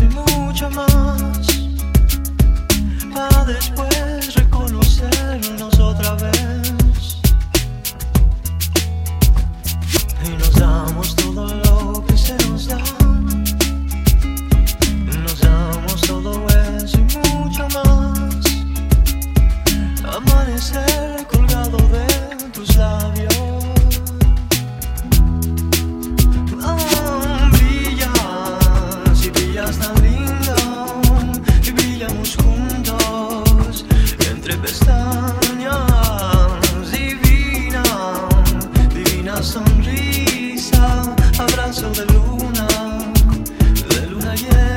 chez moi. yeah.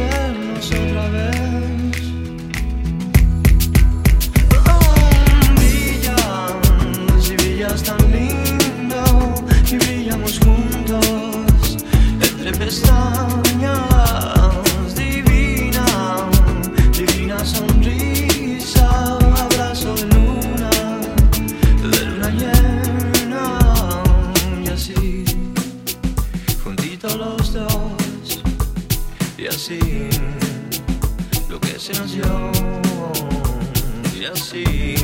conocernos otra vez. Y así, lo que se nació. Y así.